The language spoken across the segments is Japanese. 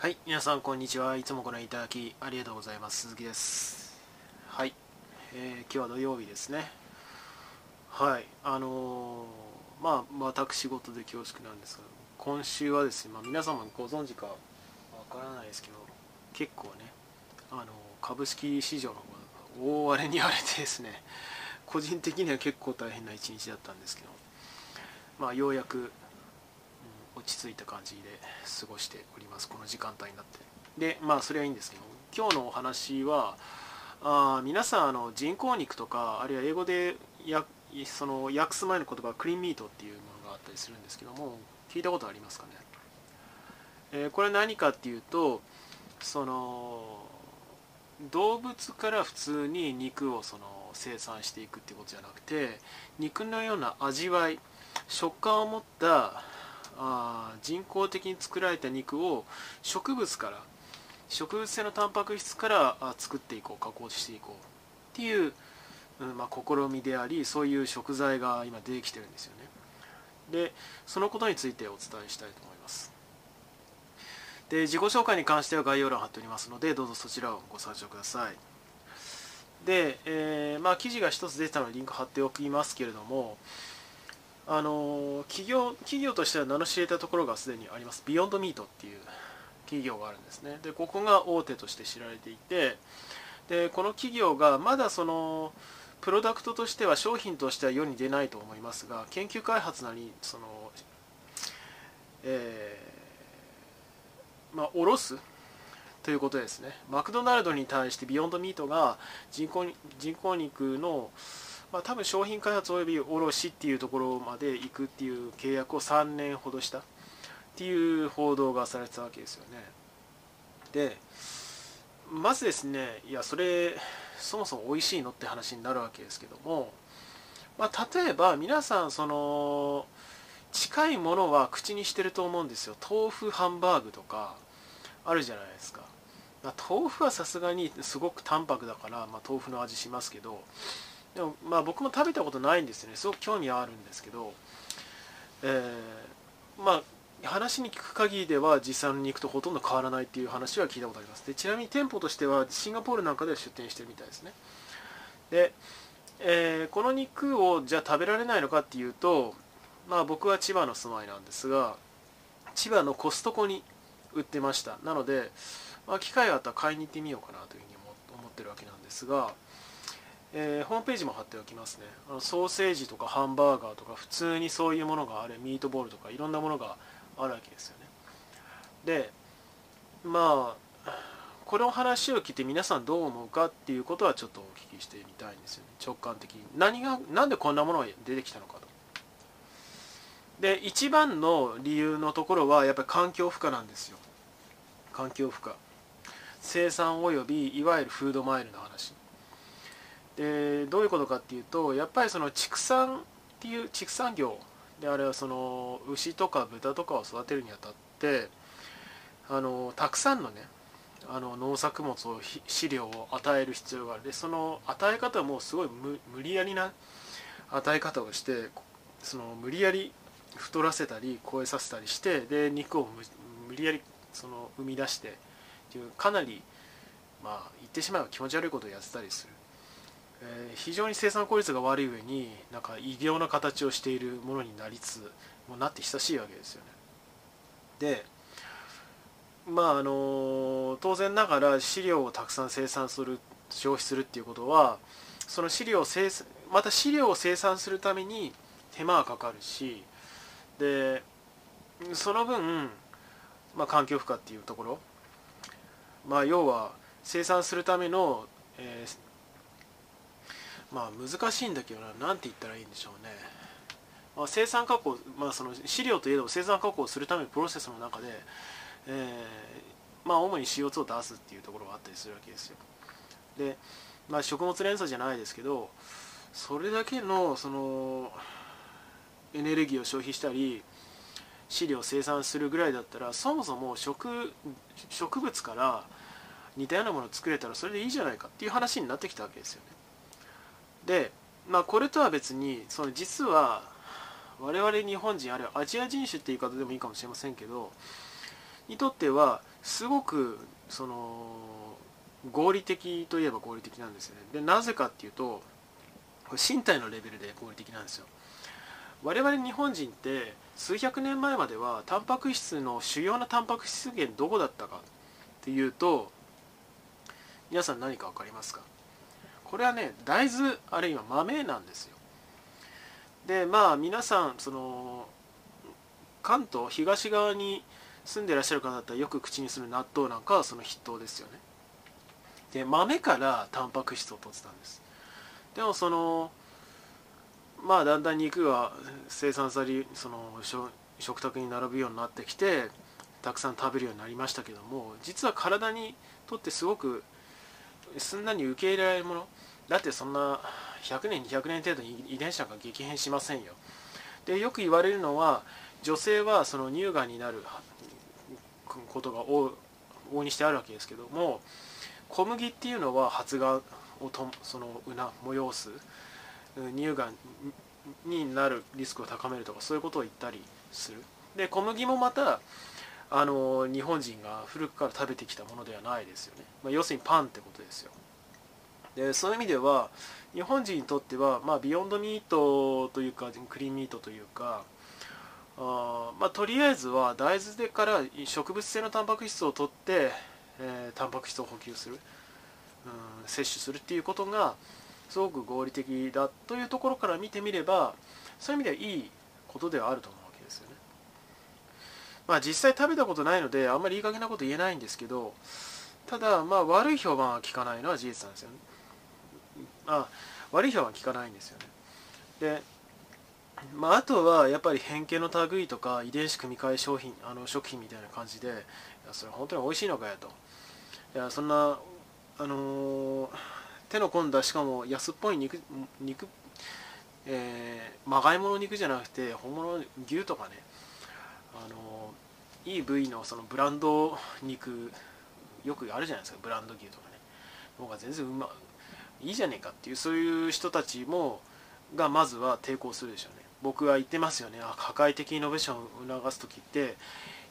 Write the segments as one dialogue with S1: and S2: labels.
S1: はい、皆さんこんにちは。いつもご覧いただきありがとうございます。鈴木です。はい、えー今日は土曜日ですね。はい、あのーまあ私事で恐縮なんですが、今週はですね、まあ、皆様ご存知かわからないですけど、結構ね、あのー株式市場の方が大荒れに荒れてですね、個人的には結構大変な一日だったんですけど、まあようやく落ち着いた感じで過ごしております。この時間帯になって。でまあそれはいいんですけど今日のお話はあ皆さんあの人工肉とかあるいは英語でやその訳す前の言葉クリーンミートっていうものがあったりするんですけども聞いたことありますかね、えーこれ何かっていうとその動物から普通に肉をその生産していくっていうことじゃなくて肉のような味わい食感を持ったあ人工的に作られた肉を植物から植物性のタンパク質からあ作っていこう加工していこうっていう、まあ、試みでありそういう食材が今出てきてるんですよね。でそのことについてお伝えしたいと思います。で自己紹介に関しては概要欄貼っておりますのでどうぞそちらをご参照ください。で、えーまあ、記事が一つ出てたのでリンク貼っておきますけれどもあの企業企業としては名の知れたところがすでにあります。ビヨンドミートっていう企業があるんですね。でここが大手として知られていてでこの企業がまだそのプロダクトとしては商品としては世に出ないと思いますが研究開発なりそのえーまあ卸すということですね。マクドナルドに対してビヨンドミートが人工人工肉のまあ、多分商品開発および卸っていうところまで行くっていう契約を3年ほどしたっていう報道がされてたわけですよね。でまずですねいやそれそもそも美味しいのって話になるわけですけども、まあ、例えば皆さんその近いものは口にしてると思うんですよ。豆腐ハンバーグとかあるじゃないですか、まあ、豆腐はさすがにすごく淡白だから、まあ、豆腐の味しますけどでもまあ僕も食べたことないんですよね。すごく興味はあるんですけど、えーまあ話に聞く限りでは実際の肉とほとんど変わらないっていう話は聞いたことあります。でちなみに店舗としてはシンガポールなんかでは出店してるみたいですね。で、えーこの肉をじゃあ食べられないのかっていうとまあ僕は千葉の住まいなんですが千葉のコストコに売ってました。なので、まあ、機会があったら買いに行ってみようかなというふうに思思ってるわけなんですがえーホームページも貼っておきますね。あのソーセージとかハンバーガーとか普通にそういうものがあるミートボールとかいろんなものがあるわけですよね。でまあこの話を聞いて皆さんどう思うかっていうことはちょっとお聞きしてみたいんですよね。直感的に。何がなんでこんなものが出てきたのかと。で一番の理由のところはやっぱり環境負荷なんですよ。環境負荷。生産およびいわゆるフードマイルの話。でどういうことかっていうとやっぱりその畜産っていう畜産業であれはその牛とか豚とかを育てるにあたってあのたくさんのねあの農作物を飼料を与える必要がある。でその与え方もすごい無理やりな与え方をしてその無理やり太らせたり超えさせたりしてで肉を無無理やりその生み出してっていうかなりまあ言ってしまえば気持ち悪いことをやってたりする。え非常に生産効率が悪い上になんか異形な形をしているものになりつつもうなって久しいわけですよね。でまああの当然ながら飼料をたくさん生産する消費するっていうことはその飼料を生産また飼料を生産するために手間がかかるしでその分、まあ、環境負荷っていうところまあ要は生産するための、えーまあ難しいんだけどな。何て言ったらいいんでしょうね、まあ、生産加工、まあ、その飼料といえども生産加工するためのプロセスの中で、えーまあ主に CO2 を出すっていうところがあったりするわけですよ。で、まあ、食物連鎖じゃないですけどそれだけのそのエネルギーを消費したり飼料を生産するぐらいだったらそもそも植植物から似たようなものを作れたらそれでいいじゃないかっていう話になってきたわけですよね。で、まあ、これとは別にその実は我々日本人あるいはアジア人種っていう言い方でもいいかもしれませんけどにとってはすごくその合理的といえば合理的なんですよね。でなぜかっていうと身体のレベルで合理的なんですよ。我々日本人って数百年前まではタンパク質の主要なタンパク質源どこだったかっていうと皆さん何か分かりますか？これはね大豆あるいは豆なんですよ。でまあ皆さんその関東東側に住んでらっしゃる方だったらよく口にする納豆なんかはその筆頭ですよね。で豆からタンパク質を取ってたんです。でもそのまあだんだん肉が生産されその食卓に並ぶようになってきてたくさん食べるようになりましたけども実は体にとってすごくすんなに受け入れられるもの？だってそんな100年200年程度に遺伝子なんか激変しませんよ。でよく言われるのは女性はその乳がんになることが往々にしてあるわけですけども小麦っていうのは発芽をとそのうな催す乳がんになるリスクを高めるとかそういうことを言ったりする。で小麦もまたあの日本人が古くから食べてきたものではないですよね、まあ、要するにパンってことですよ。でそういう意味では日本人にとっては、まあ、ビヨンドミートというかクリーンミートというかあまあ、とりあえずは大豆でから植物性のタンパク質を取って、えー、タンパク質を補給する、うん、摂取するっていうことがすごく合理的だというところから見てみればそういう意味ではいいことではあると思。まあ実際食べたことないのであんまりいい加減なこと言えないんですけどただまあ悪い評判は聞かないのは事実なんですよね。あ悪い評判は聞かないんですよね。でまあ、あとはやっぱり変形の類とか遺伝子組み換え商品あの食品みたいな感じでそれ本当に美味しいのかよといやそんな、あのー、手の込んだしかも安っぽい肉肉、えー、まがいもの肉じゃなくて本物の牛とかね、あの、いい部位のそのブランド肉よくあるじゃないですか。ブランド牛とかね。僕は全然うまいいじゃねえかっていうそういう人たちもがまずは抵抗するでしょうね。僕は言ってますよね。あ破壊的イノベーションを促す時って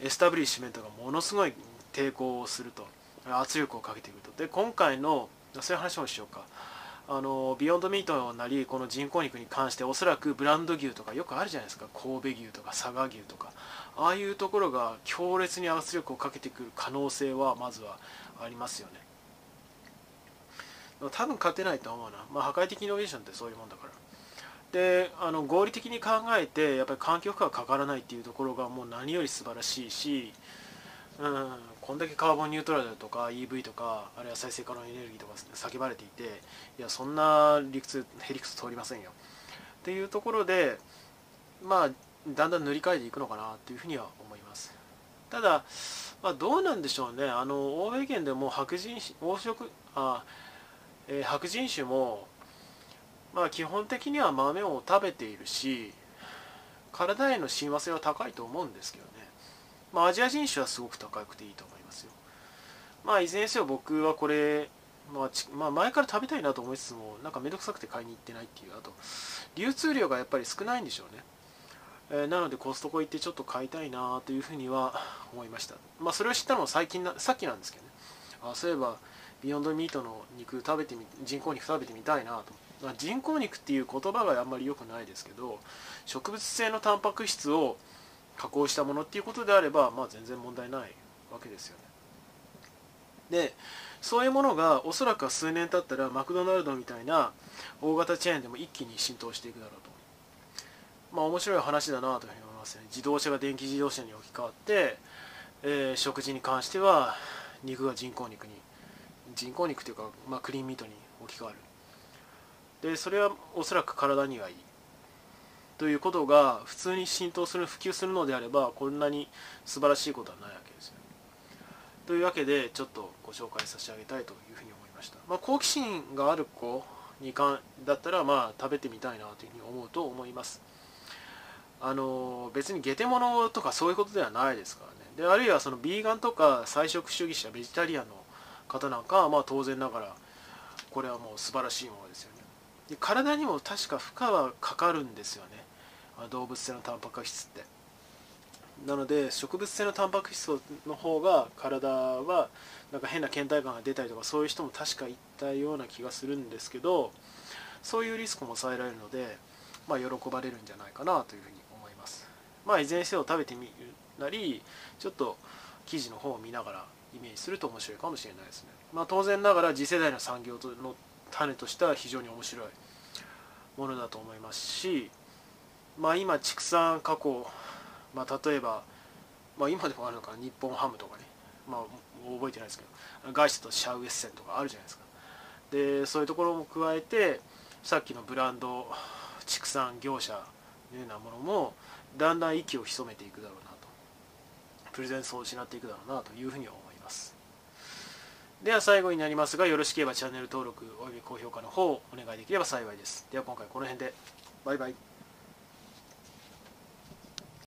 S1: エスタブリッシュメントがものすごい抵抗をすると。圧力をかけてくると。で今回のそういう話もしようか。あのビヨンドミートなりこの人工肉に関しておそらくブランド牛とかよくあるじゃないですか。神戸牛とか佐賀牛とか。ああいうところが強烈に圧力をかけてくる可能性はまずはありますよね。多分勝てないと思うな、まあ、破壊的イノベーションってそういうもんだから。であの合理的に考えてやっぱり環境負荷がかからないっていうところがもう何より素晴らしいし、うん、こんだけカーボンニュートラルとか EV とかあるいは再生可能エネルギーとか叫ばれていていやそんな理屈へりくつ通りませんよ。っていうところでまあだんだん塗り替えていくのかなというふうには思います。ただ、まあ、どうなんでしょうね。あの欧米圏でも白人黄色あ、えー、白人種もまあ基本的には豆を食べているし体への親和性は高いと思うんですけどね。まあアジア人種はすごく高くていいと思いますよまあいずれにせよ僕はこれ、まあち、まあ、前から食べたいなと思いつつもなんかめんどくさくて買いに行ってないっていうあと流通量がやっぱり少ないんでしょうねえなのでコストコ行ってちょっと買いたいなというふうには思いました。まあ、それを知ったのは最近な、さっきなんですけどね。あそういえば、ビヨンドミートの肉食べてみ、人工肉食べてみたいなとまあ、人工肉っていう言葉があんまり良くないですけど植物性のタンパク質を加工したものっていうことであれば、まあ、全然問題ないわけですよね。でそういうものがおそらく数年経ったらマクドナルドみたいな大型チェーンでも一気に浸透していくだろうと。まあ面白い話だなというふうに思いますね。自動車が電気自動車に置き換わって、えー、食事に関しては肉が人工肉に人工肉というか、まあ、クリーンミートに置き換わる。でそれはおそらく体にはいいということが普通に浸透する普及するのであればこんなに素晴らしいことはないわけですよ、ね。というわけでちょっとご紹介差し上げたいというふうに思いました、まあ、好奇心がある子にかんだったらまあ食べてみたいなというふうに思うと思います。あの別にゲテモノとかそういうことではないですからね。であるいはそのビーガンとか菜食主義者ベジタリアンの方なんかはまあ当然ながらこれはもう素晴らしいものですよね。で体にも確か負荷はかかるんですよね。動物性のタンパク質って。なので植物性のタンパク質の方が体はなんか変な倦怠感が出たりとかそういう人も確かいたような気がするんですけどそういうリスクも抑えられるので、まあ、喜ばれるんじゃないかなというふうに思います。まあいずれにせよ食べてみるなりちょっと記事の方を見ながらイメージすると面白いかもしれないですね。まあ当然ながら次世代の産業の種としては非常に面白いものだと思いますしまあ今畜産加工まあ、例えば、まあ、今でもあるのかな日本ハムとかね、まあ、覚えてないですけど外資とシャウエッセンとかあるじゃないですか。でそういうところも加えてさっきのブランド畜産業者のようなものもだんだん息を潜めていくだろうなと。プレゼンスを失っていくだろうなというふうに思います。では最後になりますがよろしければチャンネル登録および高評価の方をお願いできれば幸いです。では今回この辺で。バイバイ。